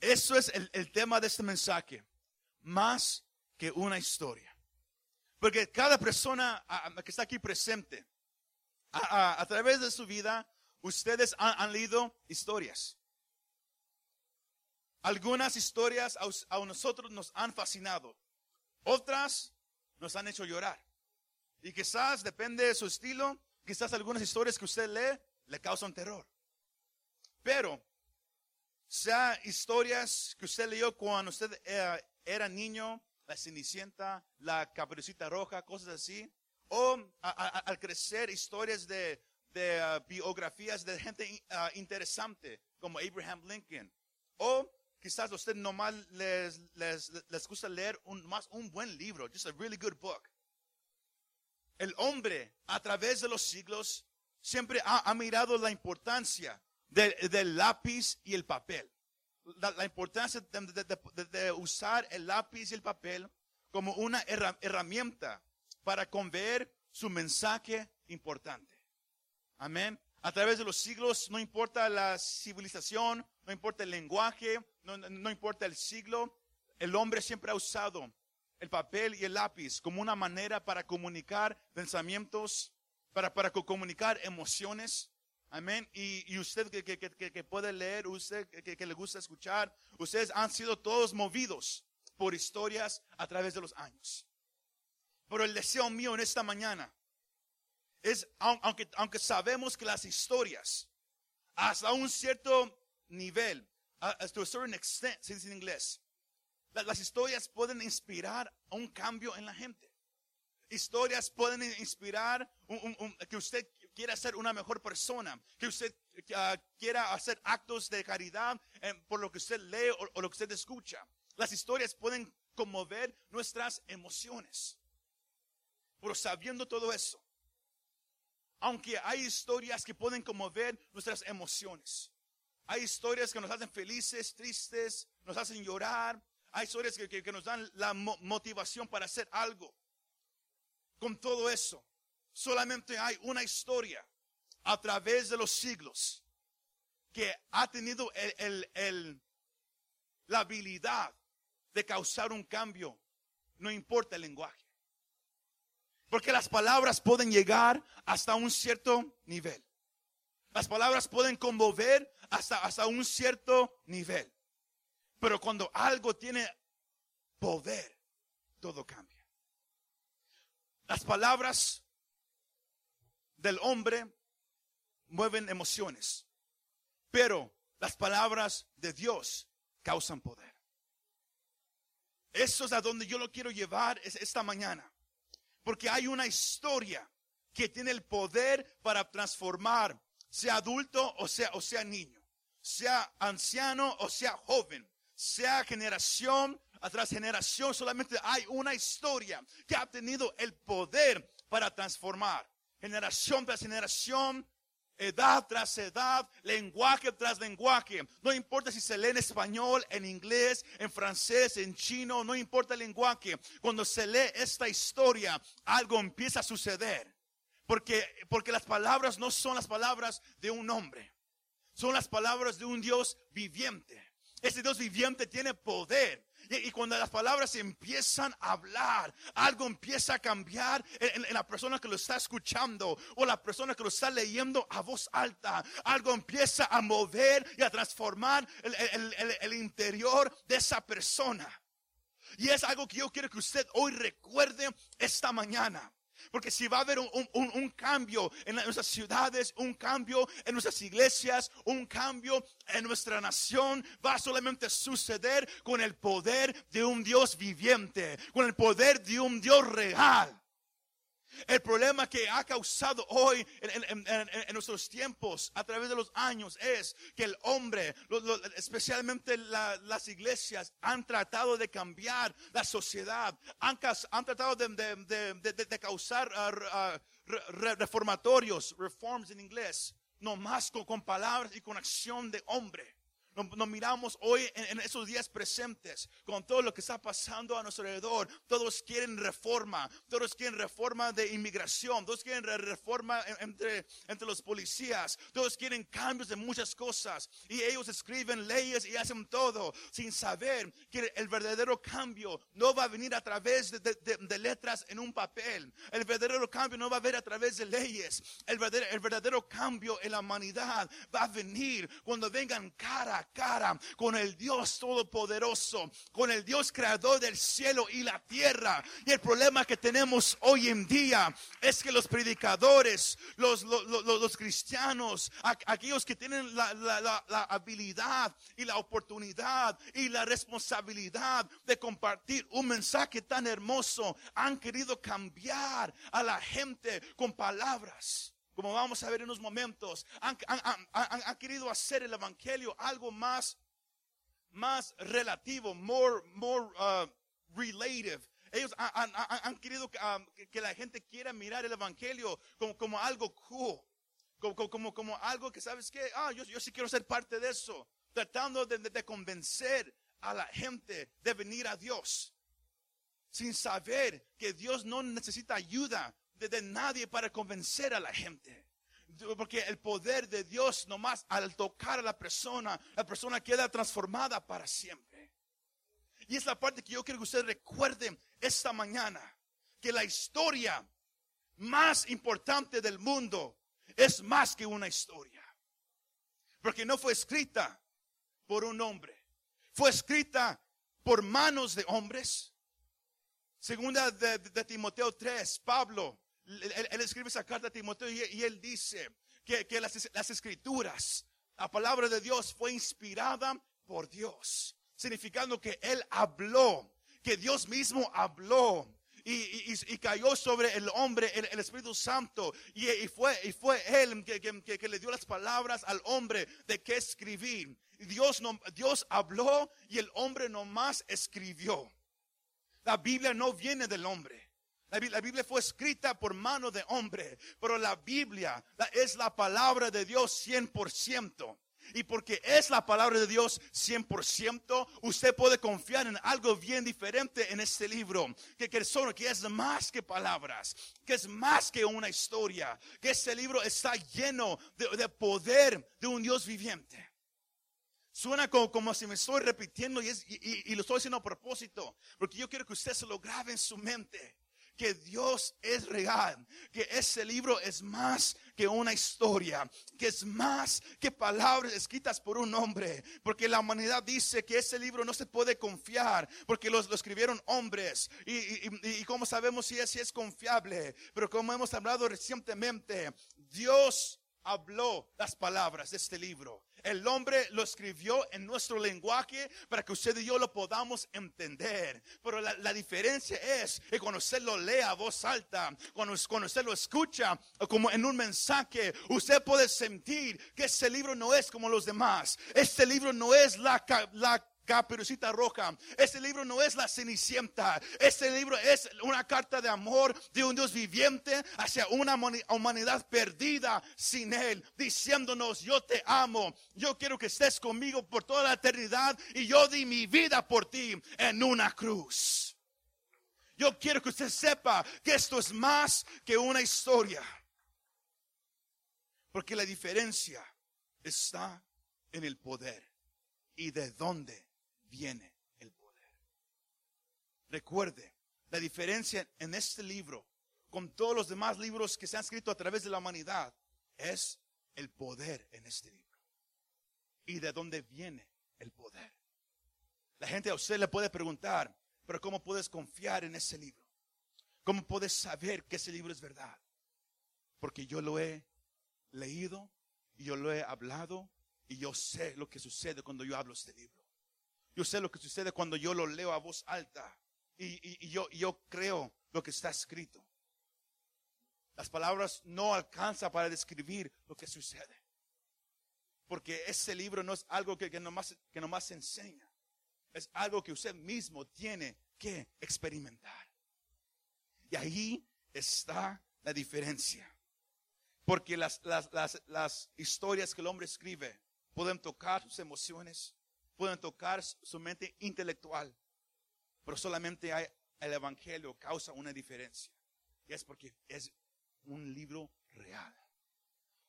Eso es el, tema de este mensaje. Más que una historia. Porque cada persona que está aquí presente, a, través de su vida, ustedes han, leído historias. Algunas historias a, a nosotros nos han fascinado. Otras nos han hecho llorar. Y quizás, depende de su estilo, quizás algunas historias que usted lee le causan terror. Pero, sea historias que usted leyó cuando usted eh, era niño, la Cenicienta, la Caperucita Roja, cosas así, o a- a- al crecer historias de, de, ah, biografías de gente ah, interesante, como Abraham Lincoln, o quizás usted nomás les, les, les gusta leer un, más un buen libro, just a really good book. El hombre, a través de los siglos, siempre ha, ha mirado la importancia de- del lápiz y el papel. La, importancia de, usar el lápiz y el papel como una herra- herramienta para conveer su mensaje importante. Amén. A través de los siglos, no importa la civilización, no importa el lenguaje, no, no- importa el siglo, el hombre siempre ha usado el papel y el lápiz como una manera para comunicar pensamientos, para, para co- comunicar emociones. Amén. Y, usted que, puede leer, usted que, le gusta escuchar, ustedes han sido todos movidos por historias a través de los años. Pero el deseo mío en esta mañana es, aun- aunque, sabemos que las historias, hasta un cierto nivel, a- to a certain extent, se dice en inglés, la- las historias pueden inspirar un cambio en la gente. Historias pueden inspirar un- un- un- que usted quiera ser una mejor persona, que usted ah, quiera hacer actos de caridad eh, por lo que usted lee o, o lo que usted escucha. Las historias pueden conmover nuestras emociones. Pero sabiendo todo eso, aunque hay historias que pueden conmover nuestras emociones, hay historias que nos hacen felices, tristes, nos hacen llorar, hay historias que, que- que nos dan la mo- motivación para hacer algo. Con todo eso, solamente hay una historia a través de los siglos que ha tenido el- la habilidad de causar un cambio, no importa el lenguaje. Porque las palabras pueden llegar hasta un cierto nivel. Las palabras pueden conmover hasta, hasta un cierto nivel. Pero cuando algo tiene poder, todo cambia. Las palabras del hombre mueven emociones, pero las palabras de Dios causan poder. Eso es a donde yo lo quiero llevar es- esta mañana. Porque hay una historia que tiene el poder para transformar, sea adulto o sea, o sea niño, sea anciano o sea joven, sea generación tras generación, solamente hay una historia que ha tenido el poder para transformar. Generación tras generación, edad tras edad, lenguaje tras lenguaje. No importa si se lee en español, en inglés, en francés, en chino, no importa el lenguaje. Cuando se lee esta historia, algo empieza a suceder. Porque, porque las palabras no son las palabras de un hombre, son las palabras de un Dios viviente. Ese Dios viviente tiene poder. Y, cuando las palabras empiezan a hablar, algo empieza a cambiar en, la persona que lo está escuchando o la persona que lo está leyendo a voz alta. Algo empieza a mover y a transformar el interior de esa persona. Y es algo que yo quiero que usted hoy recuerde esta mañana. Porque si va a haber un, cambio en nuestras ciudades, un cambio en nuestras iglesias, un cambio en nuestra nación, va a solamente suceder con el poder de un Dios viviente, con el poder de un Dios real. El problema que ha causado hoy en, nuestros tiempos, a través de los años, es que el hombre, lo- lo- especialmente la- las iglesias, han tratado de cambiar la sociedad, han, tratado de, causar re- reformatorios, reforms en inglés, no más con palabras y con acción de hombre. Nos, miramos hoy en, en esos días presentes con todo lo que está pasando a nuestro alrededor. Todos quieren reforma, todos quieren reforma de inmigración, todos quieren re- reforma en- entre, entre los policías, todos quieren cambios de muchas cosas y ellos escriben leyes y hacen todo sin saber que el verdadero cambio no va a venir a través de, de- de- de letras en un papel. El verdadero cambio no va a venir a través de leyes. El verdadero, el verdadero cambio en la humanidad va a venir cuando vengan cara a cara con el Dios Todopoderoso, con el Dios creador del cielo y la tierra. Y el problema que tenemos hoy en día es que los predicadores, los, los, los- cristianos, aquellos que tienen la- la- la habilidad y la oportunidad y la responsabilidad de compartir un mensaje tan hermoso, han querido cambiar a la gente con palabras. Como vamos a ver en unos momentos, han, han- han- han- querido hacer el evangelio algo más más relativo, more, more uh, relative. Ellos han, querido que, um, que- la gente quiera mirar el evangelio como, como algo cool, como, como, como algo que sabes que, ah, yo, yo sí quiero ser parte de eso, tratando de, de- de convencer a la gente de venir a Dios, sin saber que Dios no necesita ayuda de, nadie para convencer a la gente. Porque el poder de Dios nomás al tocar a la persona, la persona queda transformada para siempre. Y es la parte que yo quiero que ustedes recuerden esta mañana, que la historia más importante del mundo es más que una historia. Porque no fue escrita por un hombre, fue escrita por manos de hombres. Segunda de- de Timoteo 3, Pablo, él, escribe esa carta a Timoteo y, él dice que, las, escrituras, la palabra de Dios fue inspirada por Dios, significando que él habló, que Dios mismo habló. Y, cayó sobre el hombre el, Espíritu Santo y, fue, y fue él que, le dio las palabras al hombre de qué escribir. Dios, Dios habló y el hombre nomás escribió. La Biblia no viene del hombre. La Bi- la Biblia fue escrita por mano de hombre, pero la Biblia es la palabra de Dios 100%. Y porque es la palabra de Dios 100%, usted puede confiar en algo bien diferente en este libro, que, que, que es más que palabras, que es más que una historia, que este libro está lleno de, de poder de un Dios viviente. Suena como, como si me estoy repitiendo y, es- y lo estoy haciendo a propósito, porque yo quiero que usted se lo grabe en su mente, que Dios es real, que ese libro es más que una historia, que es más que palabras escritas por un hombre, porque la humanidad dice que ese libro no se puede confiar, porque los- lo escribieron hombres, y, y, sabemos si es, si es confiable, pero como hemos hablado recientemente, Dios habló las palabras de este libro. El hombre lo escribió en nuestro lenguaje para que usted y yo lo podamos entender. Pero la, diferencia es que cuando usted lo lee a voz alta, cuando, cuando usted lo escucha como en un mensaje, usted puede sentir que este libro no es como los demás. Este libro no es la, la Caperucita Roja. Este libro no es la Cenicienta. Este libro es una carta de amor de un Dios viviente hacia una humani- humanidad perdida sin Él, diciéndonos, yo te amo, yo quiero que estés conmigo por toda la eternidad y yo di mi vida por ti en una cruz. Yo quiero que usted sepa que esto es más que una historia. Porque la diferencia está en el poder y de dónde viene el poder. Recuerde, la diferencia en este libro con todos los demás libros que se han escrito a través de la humanidad es el poder en este libro. Y de dónde viene el poder. La gente a usted le puede preguntar, pero ¿cómo puedes confiar en ese libro? ¿Cómo puedes saber que ese libro es verdad? Porque yo lo he leído yo lo he hablado y yo sé lo que sucede cuando yo hablo este libro. Yo sé lo que sucede cuando yo lo leo a voz alta y, y- y yo, yo creo lo que está escrito. Las palabras no alcanzan para describir lo que sucede. Porque ese libro no es algo que, que, nomás, que nomás se enseña. Es algo que usted mismo tiene que experimentar. Y ahí está la diferencia. Porque las, las, las, las historias que el hombre escribe pueden tocar sus emociones, pueden tocar su mente intelectual, pero solamente hay, el Evangelio causa una diferencia. Y es porque es un libro real.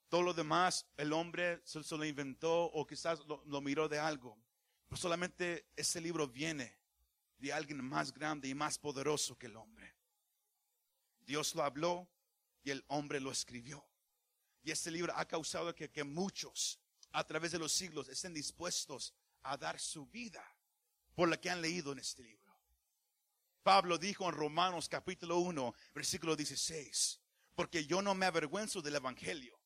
Todo lo demás, el hombre se, lo inventó o quizás lo, lo miró de algo. Pero solamente ese libro viene de alguien más grande y más poderoso que el hombre. Dios lo habló y el hombre lo escribió. Y este libro ha causado que, que muchos a través de los siglos estén dispuestos a dar su vida por lo que han leído en este libro. Pablo dijo en Romanos capítulo 1, versículo 16, porque yo no me avergüenzo del Evangelio,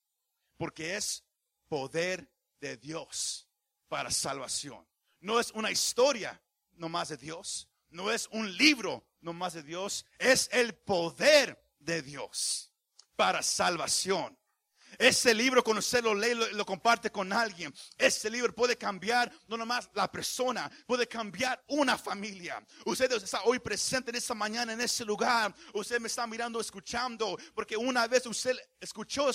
porque es poder de Dios para salvación. No es una historia nomás de Dios, no es un libro nomás de Dios, es el poder de Dios para salvación. Ese libro, cuando usted lo lee, lo, lo, comparte con alguien. Ese libro puede cambiar no nomás la persona, puede cambiar una familia. Usted está hoy presente en esta mañana, en ese lugar. Usted me está mirando, escuchando, porque una vez usted escuchó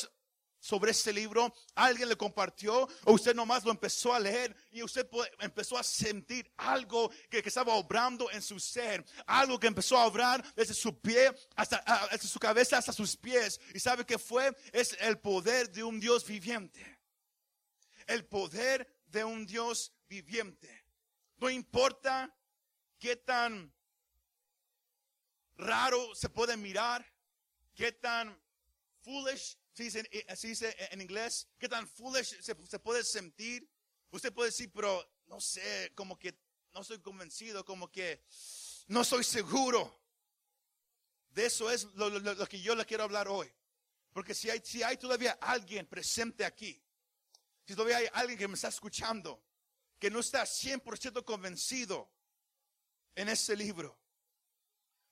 sobre este libro, alguien le compartió o usted nomás lo empezó a leer y usted empezó a sentir algo que, estaba obrando en su ser, algo que empezó a obrar desde su pie hasta su cabeza hasta sus pies. Y sabe que fue es el poder de un Dios viviente. El poder de un Dios viviente. No importa qué tan raro se puede mirar, qué tan foolish eh, así dice en inglés, qué tan foolish se, puede sentir. Usted puede decir, pero no sé, como que no estoy convencido, como que no soy seguro. De eso es lo, que yo le quiero hablar hoy. Porque si hay, si hay todavía alguien presente aquí, si todavía hay alguien que me está escuchando, que no está 100% convencido en ese libro,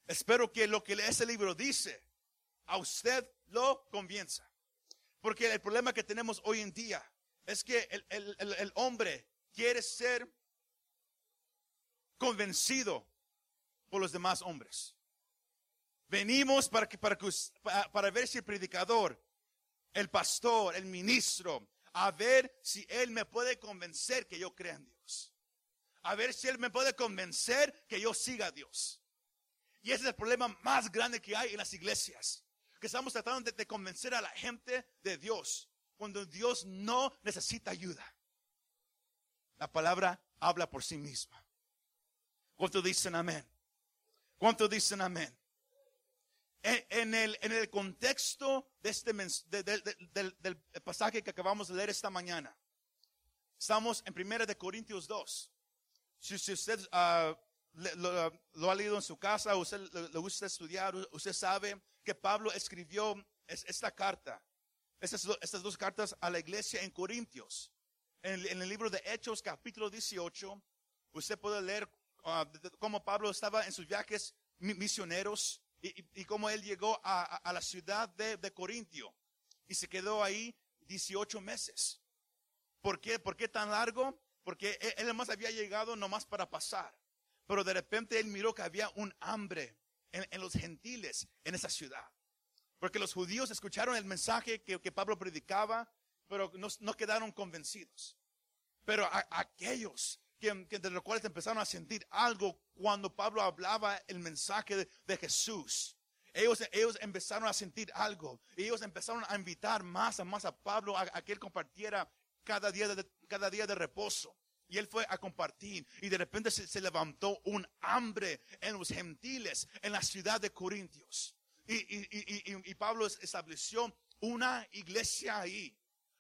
espero que lo que ese libro dice a usted lo convenza. Porque el problema que tenemos hoy en día es que el, hombre quiere ser convencido por los demás hombres. Venimos para, que, para, para ver si el predicador, el pastor, el ministro, a ver si él me puede convencer que yo crea en Dios. A ver si él me puede convencer que yo siga a Dios. Y ese es el problema más grande que hay en las iglesias que estamos tratando de, convencer a la gente de Dios cuando Dios no necesita ayuda. La palabra habla por sí misma. ¿Cuántos dicen amén? ¿Cuántos dicen amén? En, el, en el contexto de este, del, pasaje que acabamos de leer esta mañana, estamos en 1 de Corintios 2. Si, usted uh, lo, ha leído en su casa, usted le gusta estudiar, usted sabe que Pablo escribió esta carta, estas, dos cartas a la iglesia en Corintios. En, el libro de Hechos, capítulo 18, usted puede leer uh, cómo Pablo estaba en sus viajes misioneros y, cómo él llegó a, la ciudad de, de, Corintio y se quedó ahí 18 meses. ¿Por qué? ¿Por qué tan largo? Porque él, él nomás había llegado nomás para pasar. Pero de repente él miró que había un hambre en, los gentiles en esa ciudad. Porque los judíos escucharon el mensaje que, Pablo predicaba, pero no, quedaron convencidos. Pero aquellos que, de los cuales empezaron a sentir algo cuando Pablo hablaba el mensaje de, Jesús. Ellos, ellos, empezaron a sentir algo. Ellos empezaron a invitar más a más a Pablo a, a que él compartiera cada día de, cada día de reposo. Y él fue a compartir. Y de repente se, levantó un hambre en los gentiles, en la ciudad de Corintios. Y, Pablo estableció una iglesia ahí.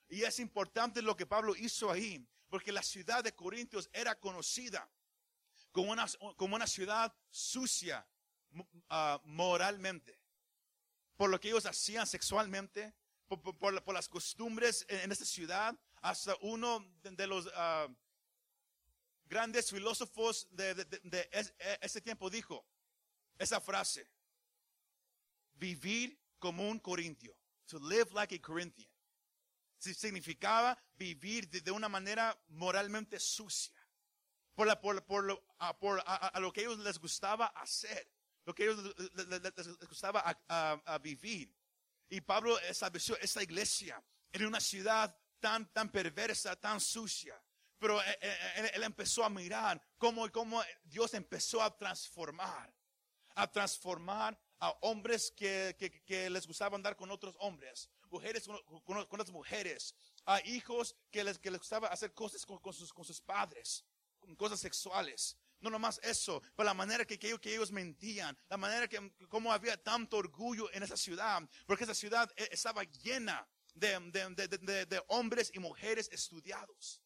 Y es importante lo que Pablo hizo ahí. Porque la ciudad de Corintios era conocida como una, como una ciudad sucia ah, moralmente. Por lo que ellos hacían sexualmente. Por, las costumbres en, esta ciudad. Hasta uno de, los... Ah, grandes filósofos de, ese tiempo dijo esa frase, vivir como un corintio, to live like a Corinthian. Significaba vivir de, una manera moralmente sucia, por, la, por, por, lo, a, por que ellos les gustaba hacer, lo que ellos les, gustaba vivir. Y Pablo estableció esa iglesia en una ciudad tan, tan perversa, tan sucia. Pero eh, eh, él, él empezó a mirar cómo, cómo Dios empezó a transformar, a transformar a hombres que, que- que les gustaba andar con otros hombres, mujeres con, con- con otras mujeres, a hijos que les, que les gustaba hacer cosas con, con sus, con sus padres, cosas sexuales. No nomás eso, pero la manera que, que que ellos mentían, la manera que, como había tanto orgullo en esa ciudad, porque esa ciudad eh, estaba llena de- de- de- de hombres y mujeres estudiados.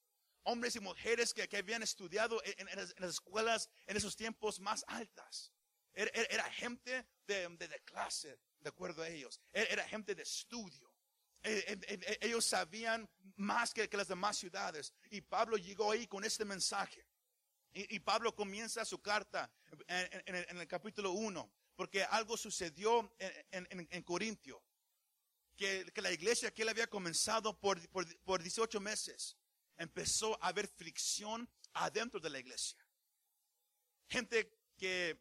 Hombres y mujeres que, que habían estudiado en, las, escuelas en esos tiempos más altas. Era, era- era gente de, de- clase, de acuerdo a ellos. Era, era gente de estudio. Eh, eh, ellos sabían más que, que las demás ciudades. Y Pablo llegó ahí con este mensaje. Y, Pablo comienza su carta en, el, capítulo 1, porque algo sucedió en Corintio, que, que la iglesia que él había comenzado por, por, por 18 meses, empezó a haber fricción adentro de la iglesia. Gente que,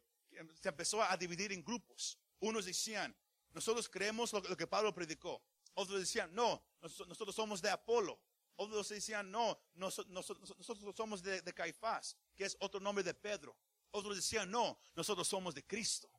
se empezó a dividir en grupos. Unos decían, nosotros creemos lo, que Pablo predicó. Otros decían, no, nos- nosotros somos de Apolo. Otros decían, no, noso- noso- nosotros somos de, de Caifás, que es otro nombre de Pedro. Otros decían, no, nosotros somos de Cristo.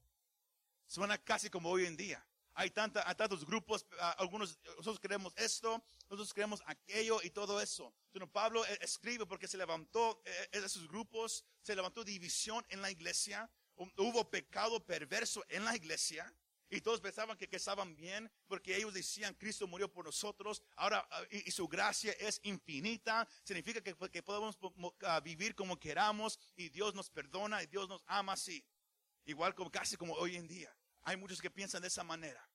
Suena casi como hoy en día. Hay, tanta, hay tantos grupos, algunos, nosotros creemos esto, nosotros creemos aquello y todo eso. Pero Pablo eh, escribe porque se levantó eh, esos grupos, se levantó división en la iglesia, hu- hubo pecado perverso en la iglesia. Y todos pensaban que, que estaban bien porque ellos decían Cristo murió por nosotros. Ahora, ah, y, y su gracia es infinita. Significa que, que podemos mo- ah, vivir como queramos y Dios nos perdona y Dios nos ama así. Igual como casi como hoy en día. Hay muchos que piensan de esa manera.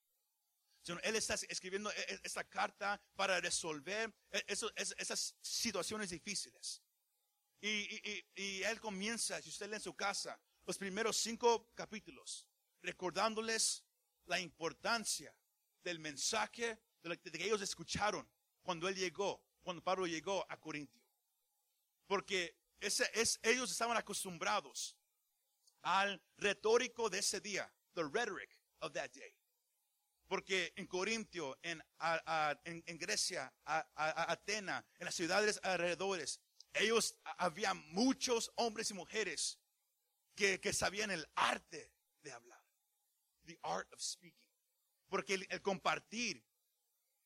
Él está escribiendo e- e- esta carta para resolver e- esas situaciones difíciles. Y, y- y- él comienza, si usted lee en su casa, los primeros cinco capítulos, recordándoles la importancia del mensaje de que ellos escucharon cuando él llegó, cuando Pablo llegó a Corintio. Porque ese, es, ellos estaban acostumbrados al retórico de ese día, the rhetoric of that day. Porque en Corintio, en, en, Grecia, a, Atena, en las ciudades alrededores, ellos había muchos hombres y mujeres que, que sabían el arte de hablar. The art of speaking. Porque el, el compartir,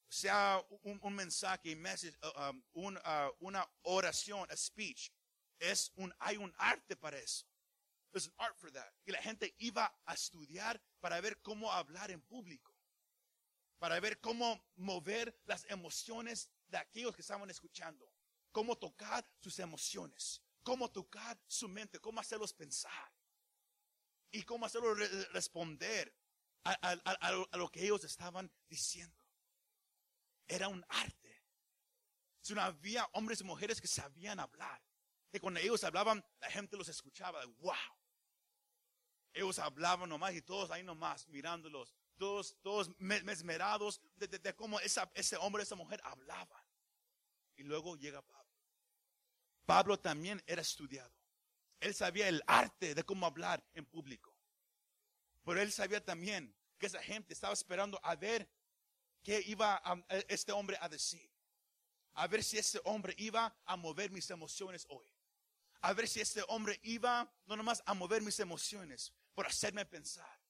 sea un, un mensaje, message, uh, um, un, uh, una oración, a speech, es un, hay un arte para eso. There's an art for that. Y la gente iba a estudiar para ver cómo hablar en público. Para ver cómo mover las emociones de aquellos que estaban escuchando. Cómo tocar sus emociones. Cómo tocar su mente. Cómo hacerlos pensar. Y cómo hacerlos re- responder a, lo- que ellos estaban diciendo. Era un arte. Si no había hombres y mujeres que sabían hablar. Que cuando ellos hablaban, la gente los escuchaba. Wow. Ellos hablaban nomás y todos ahí nomás mirándolos. Todos, todos me- mesmerados de, de- de cómo esa, ese hombre, esa mujer hablaban. Y luego llega Pablo. Pablo también era estudiado. Él sabía el arte de cómo hablar en público. Pero él sabía también que esa gente estaba esperando a ver qué iba a- a este hombre a decir. A ver si ese hombre iba a mover mis emociones hoy. A ver si este hombre iba no nomás a mover mis emociones, por hacerme pensar.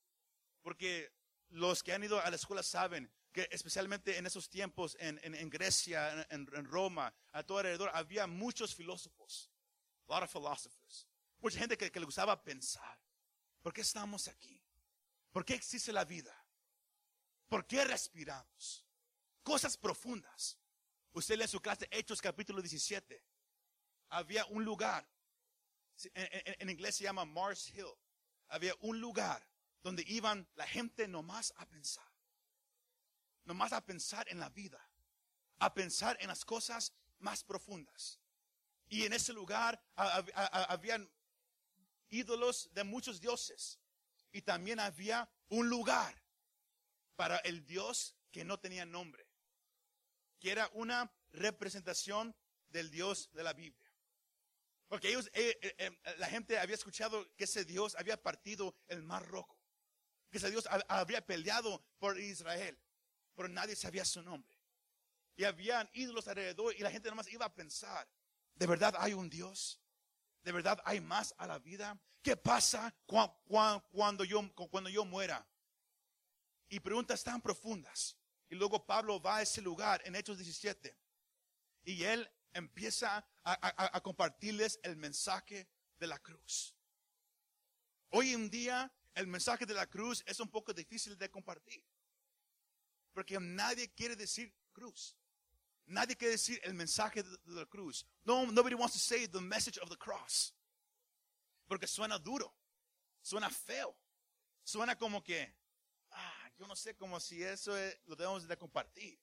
Porque los que han ido a la escuela saben que especialmente en esos tiempos en, en- en Grecia, en, en Roma, a todo alrededor, había muchos filósofos. A lot of philosophers. Mucha gente que, que le gustaba pensar. ¿Por qué estamos aquí? ¿Por qué existe la vida? ¿Por qué respiramos? Cosas profundas. Usted lee en su clase Hechos capítulo 17. Había un lugar, en, en- en inglés se llama Mars Hill. Había un lugar donde iban la gente nomás a pensar. Nomás a pensar en la vida. A pensar en las cosas más profundas. Y en ese lugar ha- ha- ha- habían ídolos de muchos dioses. Y también había un lugar para el Dios que no tenía nombre, que era una representación del Dios de la Biblia. Porque ellos, eh, eh, eh, la gente había escuchado que ese Dios había partido el mar rojo, que ese Dios ha- había peleado por Israel, pero nadie sabía su nombre. y habían ídolos alrededor y la gente nomás iba a pensar, ¿de verdad hay un Dios? ¿De verdad hay más a la vida? ¿Qué pasa cuando yo, cuando yo muera? Y preguntas tan profundas. Y luego Pablo va a ese lugar en Hechos 17 y él empieza a, compartirles el mensaje de la cruz. Hoy en día el mensaje de la cruz es un poco difícil de compartir. Porque nadie quiere decir cruz. Nadie quiere decir el mensaje de, la cruz. No, nobody wants to say the message of the cross. Porque suena duro. Suena feo. Suena como que, ah, yo no sé como si eso lo debemos de compartir.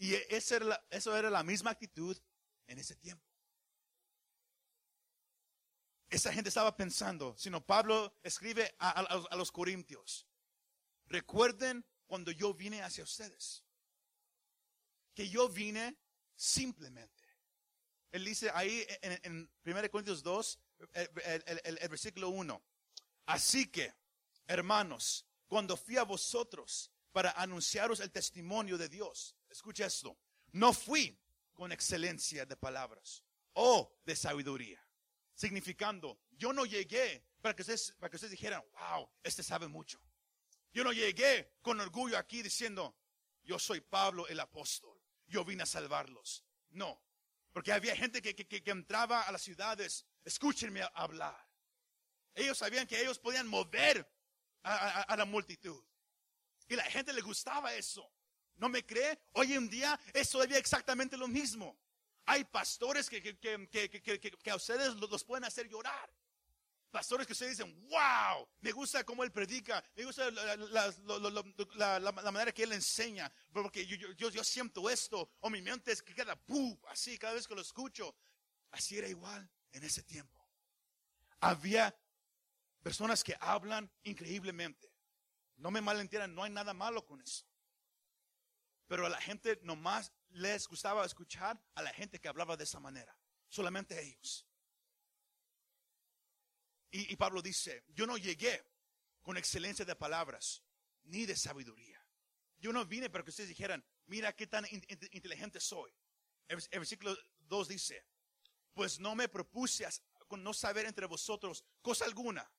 Y esa era eso era la misma actitud en ese tiempo. Esa gente estaba pensando, sino Pablo escribe a, los corintios, recuerden cuando yo vine hacia ustedes, que yo vine simplemente. Él dice ahí en, en 1 Corintios 2, el, versículo 1, así que, hermanos, cuando fui a vosotros para anunciaros el testimonio de Dios, escucha esto, no fui con excelencia de palabras o de sabiduría significando, yo no llegué para que ustedes, para que ustedes dijeran, wow, este sabe mucho. Yo no llegué con orgullo aquí diciendo, yo soy Pablo el apóstol, yo vine a salvarlos. No, porque había gente que, que, entraba a las ciudades, escúchenme hablar. Ellos sabían que ellos podían mover a, a la multitud. Y la gente le gustaba eso. ¿No me cree? Hoy en día es todavía exactamente lo mismo. Hay pastores que, que, a ustedes los pueden hacer llorar. Pastores que ustedes dicen, wow, me gusta cómo él predica, me gusta la, manera que él enseña, porque yo, yo, siento esto, o mi mente es que queda así cada vez que lo escucho. Así era igual en ese tiempo. Había personas que hablan increíblemente. No me malentiendan, no hay nada malo con eso. Pero a la gente nomás les gustaba escuchar a la gente que hablaba de esa manera. Solamente ellos. Y, Pablo dice, yo no llegué con excelencia de palabras ni de sabiduría. Yo no vine para que ustedes dijeran, mira qué tan inteligente soy. El, versículo 2 dice, pues no me propuse con no saber entre vosotros cosa alguna,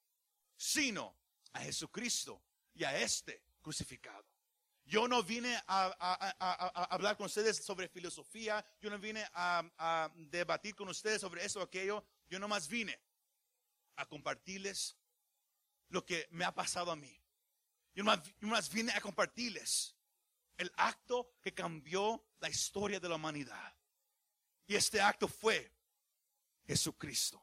sino a Jesucristo y a este crucificado. Yo no vine a, hablar con ustedes sobre filosofía, yo no vine a, debatir con ustedes sobre eso o aquello, yo nomás vine a compartirles lo que me ha pasado a mí. Yo nomás, yo vine a compartirles el acto que cambió la historia de la humanidad. Y este acto fue Jesucristo,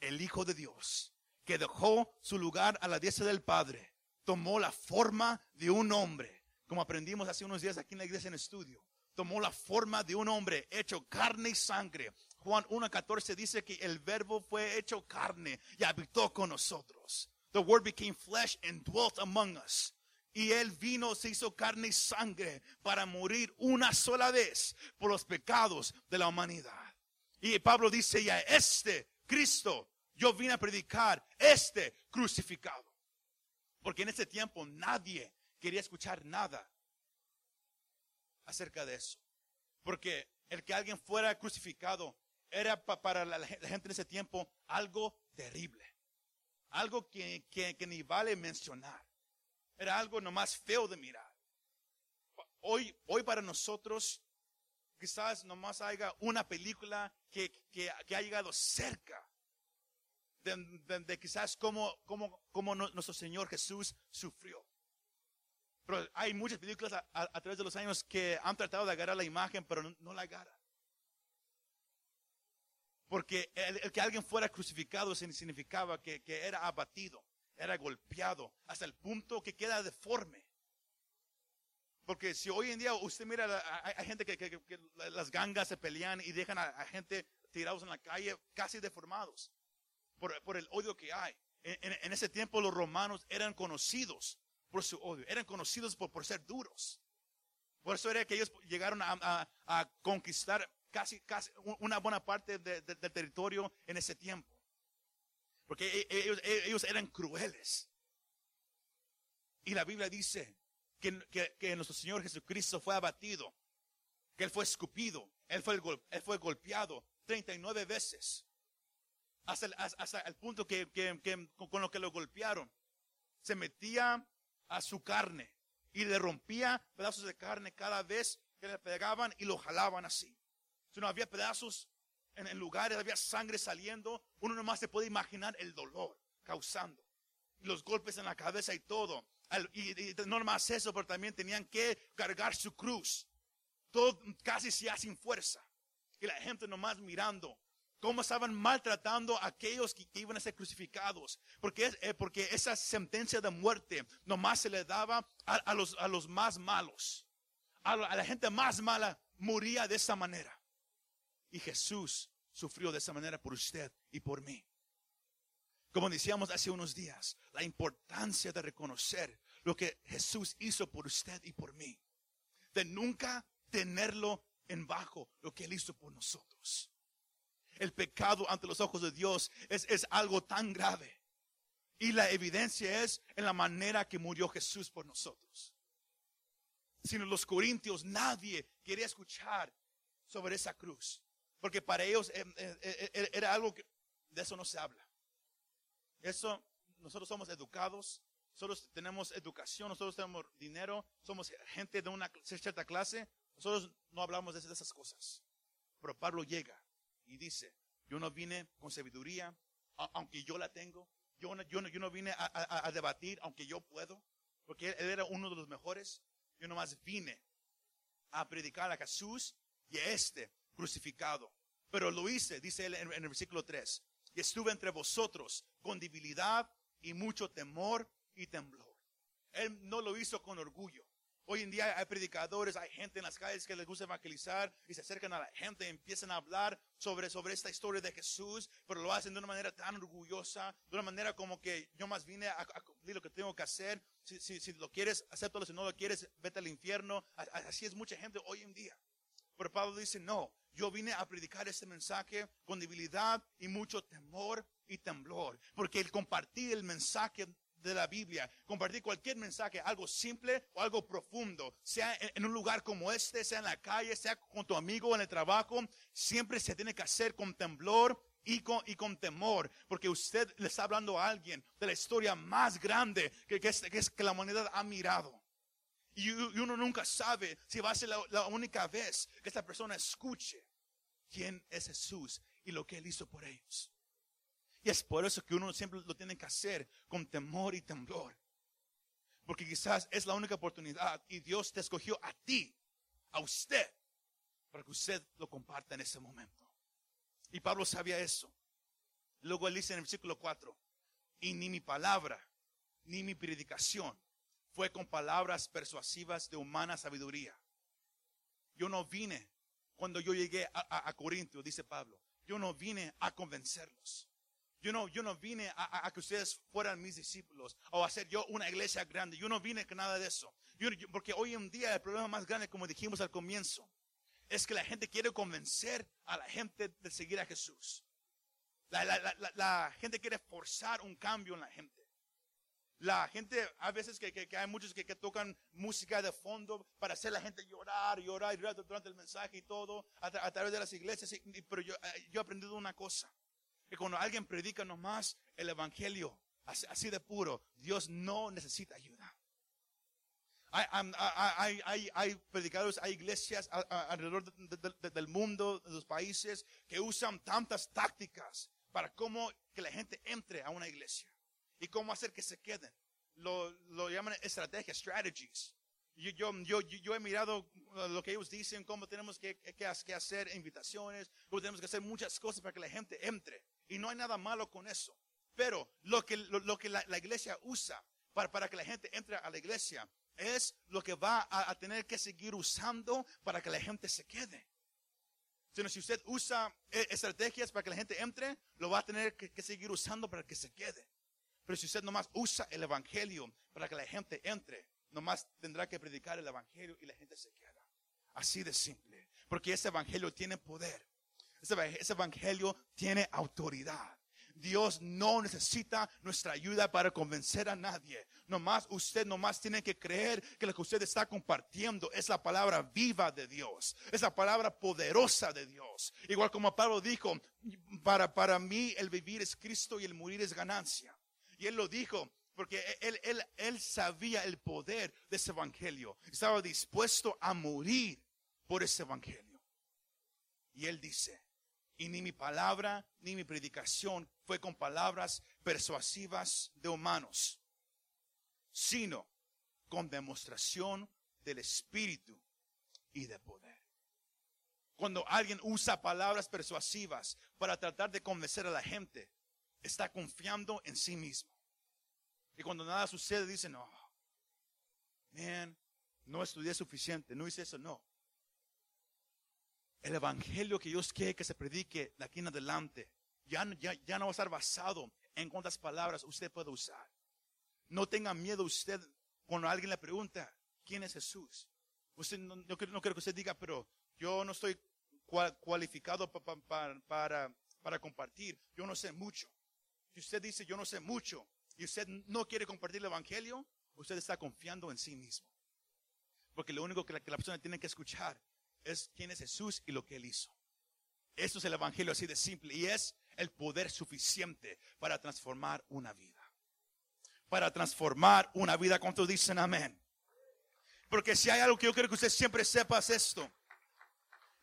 el Hijo de Dios, que dejó su lugar a la diestra del Padre, tomó la forma de un hombre como aprendimos hace unos días aquí en la iglesia en estudio, tomó la forma de un hombre hecho carne y sangre. Juan 1.14 dice que el verbo fue hecho carne y habitó con nosotros. The word became flesh and dwelt among us. Y él vino, se hizo carne y sangre para morir una sola vez por los pecados de la humanidad. Y Pablo dice ya, este Cristo, yo vine a predicar, este crucificado. Porque en ese tiempo nadie quería escuchar nada acerca de eso. Porque el que alguien fuera crucificado era para la gente en ese tiempo algo terrible. Algo que, ni vale mencionar. Era algo nomás feo de mirar. Hoy, hoy para nosotros, quizás nomás haya una película que, ha llegado cerca de, quizás como, como, como nuestro Señor Jesús sufrió. Pero hay muchas películas a, través de los años que han tratado de agarrar la imagen, pero no, la agarran. Porque el, que alguien fuera crucificado significaba que, era abatido, era golpeado, hasta el punto que queda deforme. Porque si hoy en día usted mira, hay, gente que, las gangas se pelean y dejan a, gente tirados en la calle casi deformados por, el odio que hay. en, ese tiempo los romanos eran conocidos por su odio, eran conocidos por, por ser duros. Por eso era que ellos llegaron a, conquistar casi, casi una buena parte del territorio en ese tiempo. Porque e, e, ellos, e, ellos, eran crueles. Y la Biblia dice que, que, nuestro Señor Jesucristo fue abatido que él fue escupido, él fue, él fue golpeado 39 veces. Hasta el, punto que, con lo que lo golpearon, se metía a su carne y le rompía pedazos de carne cada vez que le pegaban y lo jalaban así. Si no había pedazos en, el lugares, había sangre saliendo, uno nomás se puede imaginar el dolor causando. Los golpes en la cabeza y todo. Y, y no nomás eso, pero también tenían que cargar su cruz. Todo casi ya sin fuerza. Y la gente nomás mirando cómo estaban maltratando a aquellos que, iban a ser crucificados. Porque, eh, porque esa sentencia de muerte nomás se le daba a, los, a los más malos. A, la gente más mala moría de esa manera. Y Jesús sufrió de esa manera por usted y por mí. Como decíamos hace unos días, la importancia de reconocer lo que Jesús hizo por usted y por mí. De nunca tenerlo en bajo lo que Él hizo por nosotros. El pecado ante los ojos de Dios es, es algo tan grave. Y la evidencia es en la manera que murió Jesús por nosotros. Sino los corintios, nadie quería escuchar sobre esa cruz. Porque para ellos eh, eh, eh, era algo que de eso no se habla. Eso, nosotros somos educados, nosotros tenemos educación, nosotros tenemos dinero, somos gente de una cierta clase, nosotros no hablamos de esas cosas. Pero Pablo llega y dice, yo no vine con sabiduría, aunque yo la tengo. Yo no, yo no, yo no vine a, debatir, aunque yo puedo, porque él, era uno de los mejores. Yo nomás vine a predicar a Jesús y a este crucificado. Pero lo hice, dice él en, en el versículo 3. Y estuve entre vosotros con debilidad y mucho temor y temblor. Él no lo hizo con orgullo. Hoy en día hay predicadores, hay gente en las calles que les gusta evangelizar y se acercan a la gente empiezan a hablar sobre, sobre esta historia de Jesús, pero lo hacen de una manera tan orgullosa, de una manera como que yo más vine a, cumplir lo que tengo que hacer. Si, si, si lo quieres, acéptalo. Si no lo quieres, vete al infierno. Así es mucha gente hoy en día. Pero Pablo dice, no, yo vine a predicar este mensaje con debilidad y mucho temor y temblor. Porque el compartir el mensaje de la Biblia, compartir cualquier mensaje, algo simple o algo profundo, sea en, un lugar como este, sea en la calle, sea con tu amigo en el trabajo, siempre se tiene que hacer con temblor y con, y con temor, porque usted le está hablando a alguien de la historia más grande que, que, es, que, es, que la humanidad ha mirado. Y, uno nunca sabe si va a ser la, la única vez que esta persona escuche quién es Jesús y lo que Él hizo por ellos. Y es por eso que uno siempre lo tiene que hacer con temor y temblor. Porque quizás es la única oportunidad y Dios te escogió a ti, a usted, para que usted lo comparta en ese momento. Y Pablo sabía eso. Luego él dice en el versículo 4, y ni mi palabra, ni mi predicación fue con palabras persuasivas de humana sabiduría. Yo no vine cuando yo llegué a, a Corinto, dice Pablo, yo no vine a convencerlos. Yo no, yo no vine a, que ustedes fueran mis discípulos o a hacer yo una iglesia grande. Yo no vine con nada de eso. porque hoy en día el problema más grande, como dijimos al comienzo, es que la gente quiere convencer a la gente de seguir a Jesús. La, gente quiere forzar un cambio en la gente. La gente, a veces que, hay muchos que, tocan música de fondo para hacer a la gente llorar, llorar, llorar durante el mensaje y todo, a, través de las iglesias. pero yo, eh, yo he aprendido una cosa que cuando alguien predica nomás el evangelio, así, de puro, Dios no necesita ayuda. Hay, hay, hay, predicadores, hay iglesias alrededor del mundo, de los países, que usan tantas tácticas para cómo que la gente entre a una iglesia y cómo hacer que se queden. Lo, lo llaman estrategias, strategies. Yo, yo, yo, he mirado uh, lo que ellos dicen, cómo tenemos que, que, hacer invitaciones, cómo tenemos que hacer muchas cosas para que la gente entre. Y no hay nada malo con eso. Pero lo que, lo, que la, iglesia usa para, para que la gente entre a la iglesia es lo que va a, tener que seguir usando para que la gente se quede. Sino si usted usa eh, estrategias para que la gente entre, lo va a tener que, que seguir usando para que se quede. Pero si usted nomás usa el evangelio para que la gente entre, nomás tendrá que predicar el evangelio y la gente se queda. Así de simple. Porque ese evangelio tiene poder. Ese, evangelio tiene autoridad. Dios no necesita nuestra ayuda para convencer a nadie. Nomás usted nomás tiene que creer que lo que usted está compartiendo es la palabra viva de Dios, es la palabra poderosa de Dios. Igual como Pablo dijo, para, para mí el vivir es Cristo y el morir es ganancia. Y él lo dijo porque él, él, él sabía el poder de ese evangelio. Estaba dispuesto a morir por ese evangelio. Y él dice, y ni mi palabra ni mi predicación fue con palabras persuasivas de humanos, sino con demostración del Espíritu y de poder. Cuando alguien usa palabras persuasivas para tratar de convencer a la gente, está confiando en sí mismo. Y cuando nada sucede, dice, no, man, no estudié suficiente, no hice eso, no. El evangelio que Dios quiere que se predique de aquí en adelante, ya, ya, ya no va a estar basado en cuántas palabras usted puede usar. No tenga miedo usted cuando alguien le pregunta, ¿quién es Jesús? Usted no, no, quiero que usted diga, pero yo no estoy cualificado para, para, para compartir. Yo no sé mucho. Si usted dice, yo no sé mucho, y usted no quiere compartir el Evangelio, usted está confiando en sí mismo. Porque lo único que la, persona tiene que escuchar es quién es Jesús y lo que Él hizo. Eso es el Evangelio así de simple y es el poder suficiente para transformar una vida. Para transformar una vida. ¿Cuántos dicen amén? Porque si hay algo que yo quiero que usted siempre sepa es esto.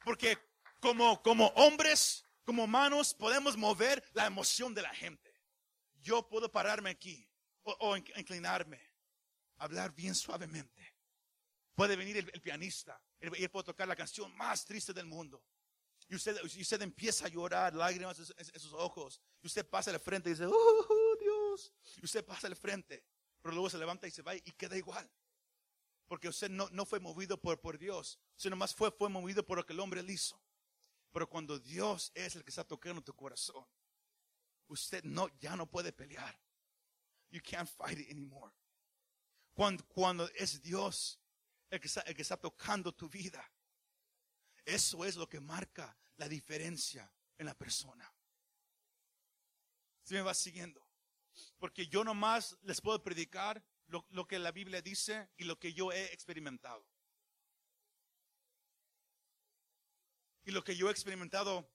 Porque como, como hombres, como humanos, podemos mover la emoción de la gente yo puedo pararme aquí o, inclinarme, hablar bien suavemente. Puede venir el, pianista y él puede tocar la canción más triste del mundo. Y usted, usted empieza a llorar, lágrimas en, sus ojos. Y usted pasa al frente y dice, oh, oh, Dios. Y usted pasa al frente, pero luego se levanta y se va y queda igual. Porque usted no, no fue movido por, por Dios. Usted nomás fue, fue movido por lo que el hombre le hizo. Pero cuando Dios es el que está tocando tu corazón, usted no, ya no puede pelear. You can't fight it anymore. Cuando, cuando es Dios el que, está, tocando tu vida, eso es lo que marca la diferencia en la persona. Si me va siguiendo. Porque yo nomás les puedo predicar lo, lo, que la Biblia dice y lo que yo he experimentado. Y lo que yo he experimentado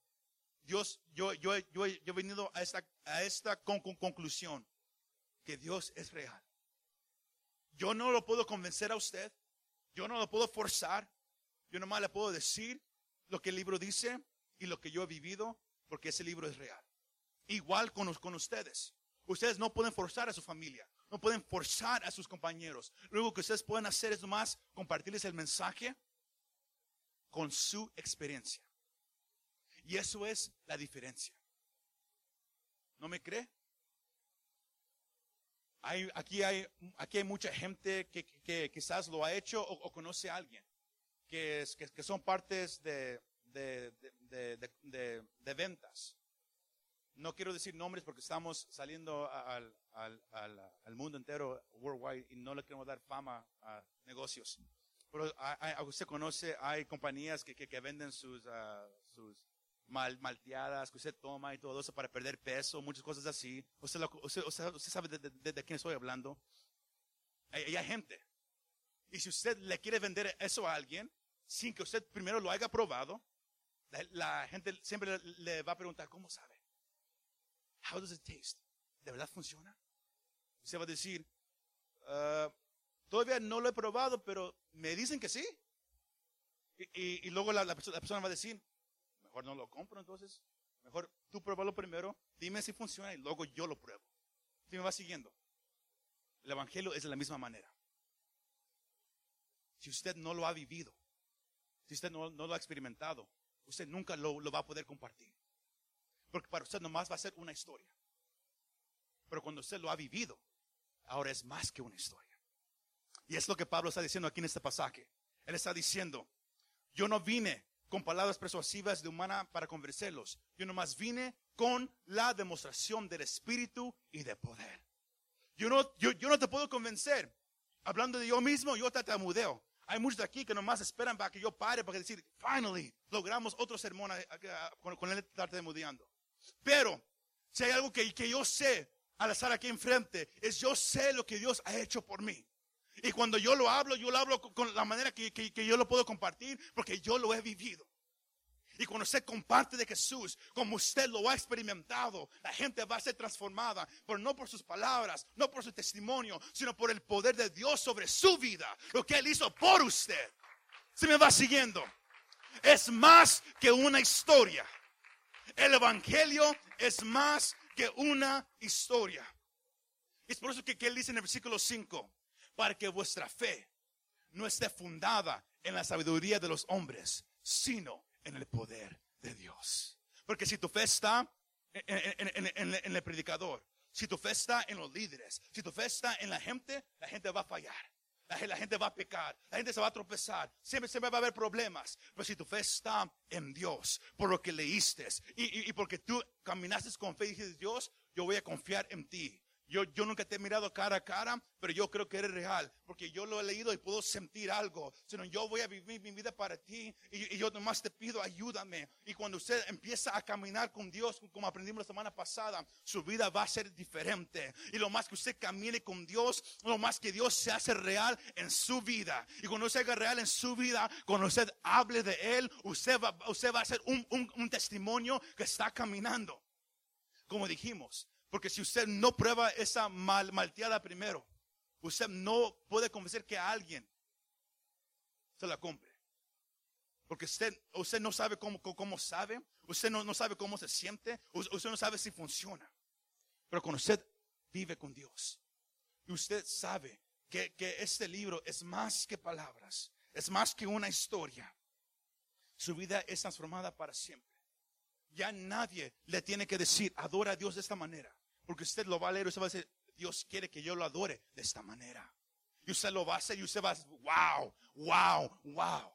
Dios, yo, yo, yo, he venido a esta, a esta conclusión, que Dios es real. Yo no lo puedo convencer a usted, yo no lo puedo forzar, yo nomás le puedo decir lo que el libro dice y lo que yo he vivido, porque ese libro es real. Igual con, con ustedes. Ustedes no pueden forzar a su familia, no pueden forzar a sus compañeros. Luego que ustedes pueden hacer es nomás compartirles el mensaje con su experiencia. Y eso es la diferencia. ¿No me cree? Hay, aquí, hay, aquí hay mucha gente que, quizás lo ha hecho o, conoce a alguien que, es, que, son partes de, de, ventas. No quiero decir nombres porque estamos saliendo al, al, al, mundo entero, worldwide, y no le queremos dar fama a negocios. Pero usted conoce, hay compañías que, que, venden sus, ah, sus mal, malteadas que usted toma y todo eso para perder peso, muchas cosas así. Usted, usted, sabe de, quién estoy hablando. Hay, hay gente. Y si usted le quiere vender eso a alguien, sin que usted primero lo haya probado, la, gente siempre le, va a preguntar, ¿cómo sabe? How does it taste? ¿De verdad funciona? Usted va a decir, uh, todavía no lo he probado, pero me dicen que sí. Y, y, luego la, persona va a decir, mejor no lo compro entonces. Mejor tú pruébalo primero, dime si funciona y luego yo lo pruebo. Si me va siguiendo. El Evangelio es de la misma manera. Si usted no lo ha vivido, si usted no, lo ha experimentado, usted nunca lo, lo, va a poder compartir. Porque para usted nomás va a ser una historia. Pero cuando usted lo ha vivido, ahora es más que una historia. Y es lo que Pablo está diciendo aquí en este pasaje. Él está diciendo, yo no vine con palabras persuasivas de humana para convencerlos. Yo nomás vine con la demostración del Espíritu y de poder. Yo no, yo, yo no te puedo convencer. Hablando de yo mismo, yo te tartamudeo. Hay muchos de aquí que nomás esperan para que yo pare, para decir, finally, logramos otro sermón con, con él tartamudeando. Pero, Si hay algo que, que yo sé al estar aquí enfrente, es yo sé lo que Dios ha hecho por mí. Y cuando yo lo hablo, yo lo hablo con, la manera que, que yo lo puedo compartir, porque yo lo he vivido. Y cuando usted comparte de Jesús, como usted lo ha experimentado, la gente va a ser transformada, pero no por sus palabras, no por su testimonio, sino por el poder de Dios sobre su vida, lo que Él hizo por usted. Se me va siguiendo. Es más que una historia. El Evangelio es más que una historia. Es por eso que, que Él dice en el versículo 5, para que vuestra fe no esté fundada en la sabiduría de los hombres, sino en el poder de Dios. Porque si tu fe está en, el predicador, si tu fe está en los líderes, si tu fe está en la gente, la gente va a fallar. La, gente va a pecar, la gente se va a tropezar, siempre, siempre va a haber problemas. Pero si tu fe está en Dios, por lo que leíste y, y porque tú caminaste con fe y dijiste, Dios, yo voy a confiar en ti. Yo, yo nunca te he mirado cara a cara, pero yo creo que eres real, porque yo lo he leído y puedo sentir algo. Sino yo voy a vivir mi vida para ti y, yo nomás te pido ayúdame. Y cuando usted empieza a caminar con Dios, como aprendimos la semana pasada, su vida va a ser diferente. Y lo más que usted camine con Dios, lo más que Dios se hace real en su vida. Y cuando se haga real en su vida, cuando usted hable de Él, usted va, usted va a ser un, un, un testimonio que está caminando. Como dijimos, porque si usted no prueba esa mal, malteada primero, usted no puede convencer que alguien se la compre. Porque usted, usted no sabe cómo, cómo sabe, usted no, no sabe cómo se siente, usted no sabe si funciona. Pero cuando usted vive con Dios y usted sabe que, que este libro es más que palabras, es más que una historia, su vida es transformada para siempre. Ya nadie le tiene que decir, adora a Dios de esta manera. Porque usted lo va a leer usted va a decir, Dios quiere que yo lo adore de esta manera. Y usted lo va a hacer y usted va a decir, wow, wow, wow.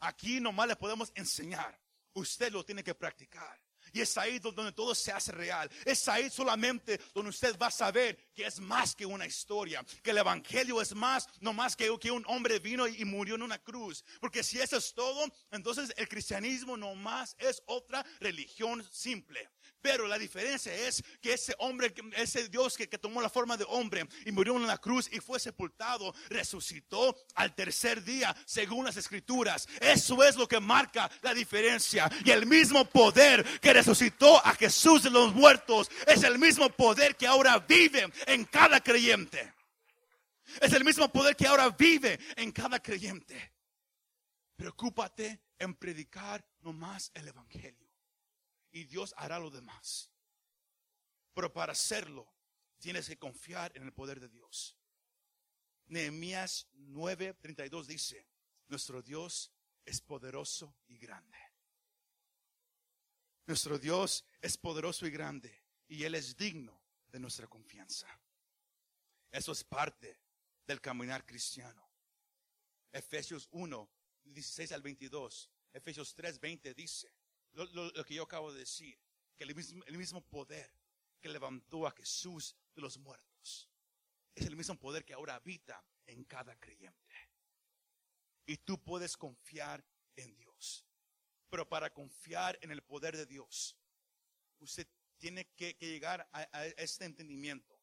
Aquí nomás le podemos enseñar. Usted lo tiene que practicar. Y es ahí donde todo se hace real. Es ahí solamente donde usted va a saber que es más que una historia. Que el Evangelio es más, no más que, que un hombre vino y murió en una cruz. Porque si eso es todo, entonces el cristianismo no más es otra religión simple. Pero la diferencia es que ese hombre, ese Dios que, tomó la forma de hombre y murió en la cruz y fue sepultado, resucitó al tercer día, según las escrituras. Eso es lo que marca la diferencia. Y el mismo poder que resucitó a Jesús de los muertos es el mismo poder que ahora vive en cada creyente. Es el mismo poder que ahora vive en cada creyente. Preocúpate en predicar nomás el Evangelio y Dios hará lo demás. Pero para hacerlo, tienes que confiar en el poder de Dios. Nehemías 9:32 dice, nuestro Dios es poderoso y grande. Nuestro Dios es poderoso y grande y Él es digno de nuestra confianza. Eso es parte del caminar cristiano. Efesios 1, 16 al 22. Efesios 3, 20 dice, lo, que yo acabo de decir, que el mismo, el mismo poder que levantó a Jesús de los muertos es el mismo poder que ahora habita en cada creyente. Y tú puedes confiar en Dios. Pero para confiar en el poder de Dios, usted tiene que, llegar a, a, este entendimiento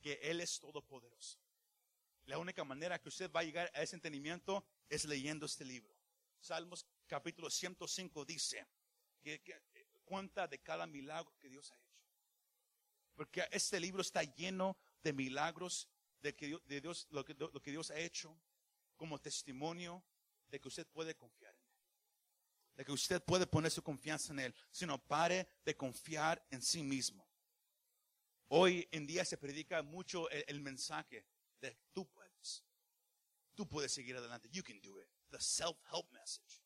que Él es todopoderoso. La única manera que usted va a llegar a ese entendimiento es leyendo este libro. Salmos capítulo 105 dice que, cuenta de cada milagro que Dios ha hecho. Porque este libro está lleno de milagros de, que, de Dios, lo que, lo que Dios ha hecho como testimonio de que usted puede confiar en Él. De que usted puede poner su confianza en Él. Sino pare de confiar en sí mismo. Hoy en día se predica mucho el, el mensaje de tú puedes. Tú puedes seguir adelante. You can do it. The self-help message.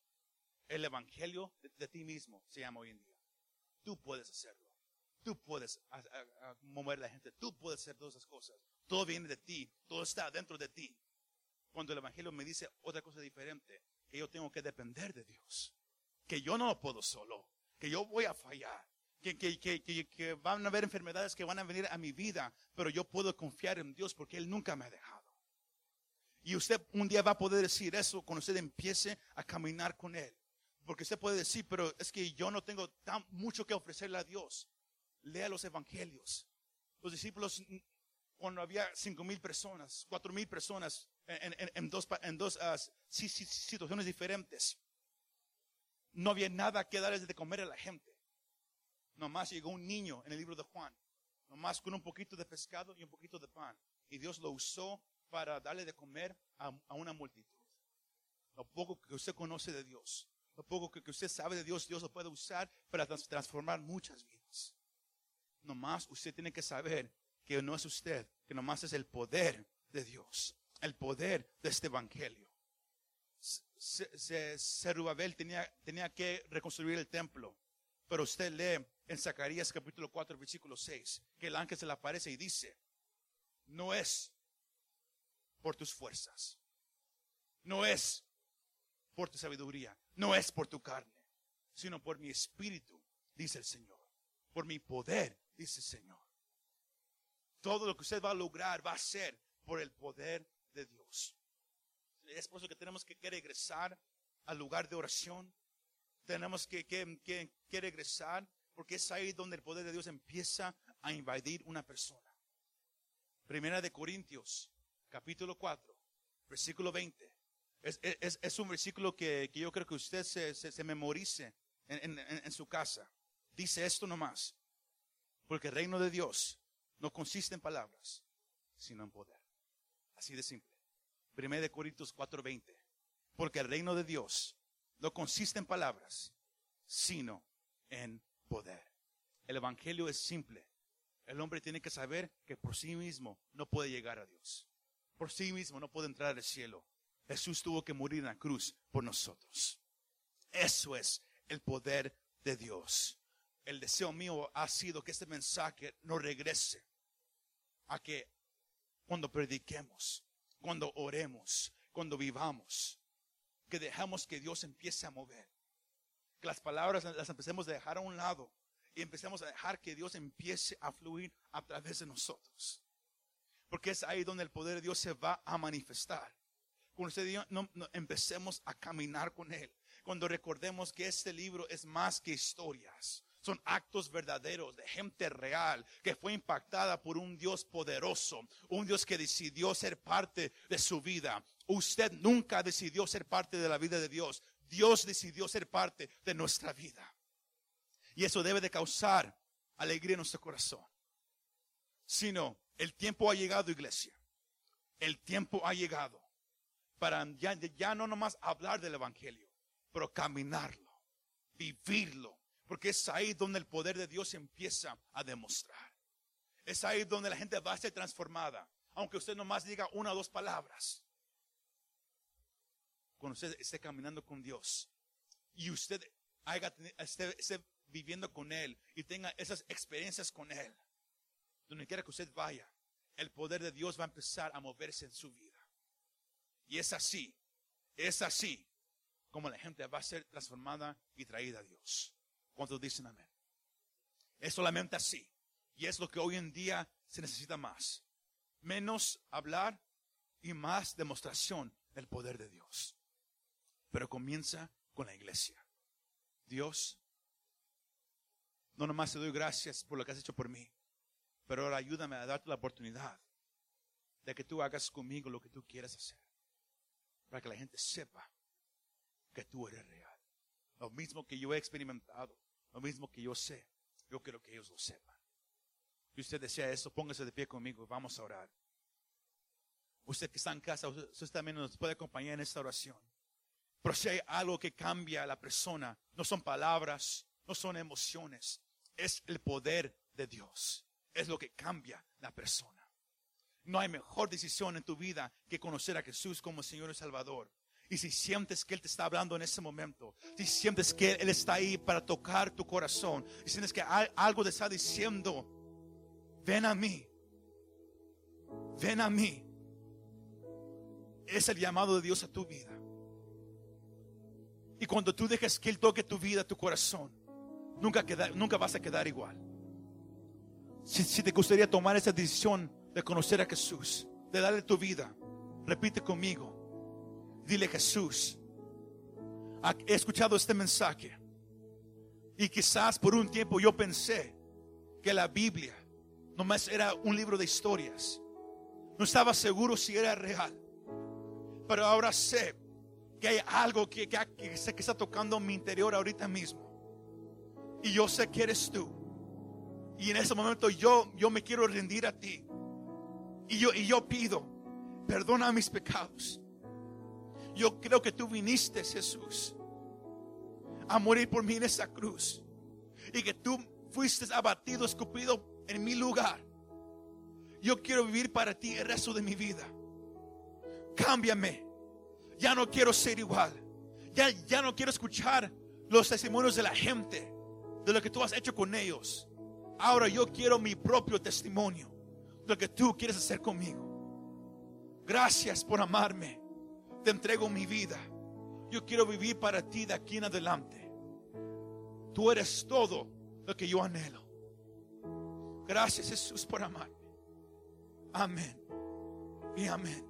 El evangelio de, ti mismo se llama hoy en día. Tú puedes hacerlo. Tú puedes mover la gente. Tú puedes hacer todas esas cosas. Todo viene de ti. Todo está dentro de ti. Cuando el evangelio me dice otra cosa diferente, que yo tengo que depender de Dios. Que yo no lo puedo solo. Que yo voy a fallar. Que, que, que, que, van a haber enfermedades que van a venir a mi vida, pero yo puedo confiar en Dios porque Él nunca me ha dejado. Y usted un día va a poder decir eso cuando usted empiece a caminar con Él. Porque usted puede decir, pero es que yo no tengo tan mucho que ofrecerle a Dios. lea los evangelios. Los discípulos, cuando había cinco mil personas, cuatro mil personas en, en- en dos, en dos si- situaciones diferentes, no había nada que darles de comer a la gente. Nomás llegó un niño en el libro de Juan, nomás con un poquito de pescado y un poquito de pan. Y Dios lo usó para darle de comer a, a una multitud. Lo poco que usted conoce de Dios, lo poco que, usted sabe de Dios, Dios lo puede usar para trans- transformar muchas vidas. Nomás usted tiene que saber que no es usted, que nomás es el poder de Dios, el poder de este evangelio. Zerubabel tenía, tenía que reconstruir el templo, pero usted lee en Zacarías capítulo 4, versículo 6, que el ángel se le aparece y dice, no es por tus fuerzas, no es por tu sabiduría, no es por tu carne, sino por mi espíritu, dice el Señor, por mi poder, dice el Señor. Todo lo que usted va a lograr va a ser por el poder de Dios. Es por eso que tenemos que, regresar al lugar de oración. Tenemos que, que, que- que regresar porque es ahí donde el poder de Dios empieza a invadir una persona. Primera de Corintios, capítulo 4, versículo 20. Es, es- es un versículo que, que yo creo que usted se, se- memorice en, en- en- su casa. Dice esto nomás. Porque el reino de Dios no consiste en palabras, sino en poder. Así de simple. Primera de Corintios 4:20. Porque el reino de Dios no consiste en palabras, sino en poder. El evangelio es simple. El hombre tiene que saber que por sí mismo no puede llegar a Dios. Por sí mismo no puede entrar al cielo. Jesús tuvo que morir en la cruz por nosotros. Eso es el poder de Dios. El deseo mío ha sido que este mensaje no regrese a que cuando prediquemos, cuando oremos, cuando vivamos, que dejamos que Dios empiece a mover. Que las palabras las empecemos a dejar a un lado y empecemos a dejar que Dios empiece a fluir a través de nosotros. Porque es ahí donde el poder de Dios se va a manifestar. Cuando usted y yo no- no- empecemos a caminar con Él. Cuando recordemos que este libro es más que historias. Son actos verdaderos de gente real que fue impactada por un Dios poderoso, un Dios que decidió ser parte de su vida. Usted nunca decidió ser parte de la vida de Dios. Dios decidió ser parte de nuestra vida. Y eso debe de causar alegría en nuestro corazón. Sino, el tiempo ha llegado, iglesia. El tiempo ha llegado para ya, ya no nomás hablar del Evangelio, pero caminarlo, vivirlo, porque es ahí donde el poder de Dios empieza a demostrar. Es ahí donde la gente va a ser transformada, aunque usted nomás diga una o dos palabras. Cuando usted esté caminando con Dios y usted haya, esté, esté viviendo con Él y tenga esas experiencias con Él, donde quiera que usted vaya, el poder de Dios va a empezar a moverse en su vida. Y es así, es así como la gente va a ser transformada y traída a Dios. ¿Cuántos dicen amén? Es solamente así. Y es lo que hoy en día se necesita más. Menos hablar y más demostración del poder de Dios. Pero comienza con la iglesia. Dios, no nomás te doy gracias por lo que has hecho por mí, pero ahora ayúdame a darte la oportunidad de que tú hagas conmigo lo que tú quieras hacer para que la gente sepa que tú eres real. Lo mismo que yo he experimentado, lo mismo que yo sé, yo quiero que ellos lo sepan. Si usted desea eso, póngase de pie conmigo, vamos a orar. Usted que está en casa, usted, también nos puede acompañar en esta oración. Pero si hay algo que cambia a la persona, no son palabras, no son emociones, es el poder de Dios. Es lo que cambia la persona. No hay mejor decisión en tu vida que conocer a Jesús como Señor y Salvador. Y si sientes que Él te está hablando en ese momento, si sientes que Él está ahí para tocar tu corazón, y sientes que algo te está diciendo, ven a mí, ven a mí. Es el llamado de Dios a tu vida. Y cuando tú dejes que Él toque tu vida, tu corazón, nunca, queda- nunca vas a quedar igual. Si, si te gustaría tomar esa decisión de conocer a Jesús, de darle tu vida, repite conmigo. Dile Jesús, "Ah, he escuchado este mensaje y quizás por un tiempo yo pensé que la Biblia nomás era un libro de historias. No estaba seguro si era real. Pero ahora sé que hay algo que, que, sé que está tocando mi interior ahorita mismo. Y yo sé que eres tú. Y en ese momento yo, yo me quiero rendir a ti. Y yo, y yo pido, perdona mis pecados. Yo creo que tú viniste, Jesús, a morir por mí en esa cruz. Y que tú fuiste abatido, escupido en mi lugar. Yo quiero vivir para ti el resto de mi vida. Cámbiame. Ya no quiero ser igual. Ya, ya no quiero escuchar los testimonios de la gente, de lo que tú has hecho con ellos. Ahora yo quiero mi propio testimonio lo que tú quieres hacer conmigo. Gracias por amarme. Te entrego mi vida. Yo quiero vivir para ti de aquí en adelante. Tú eres todo lo que yo anhelo. Gracias Jesús por amarme. Amén. Y amén.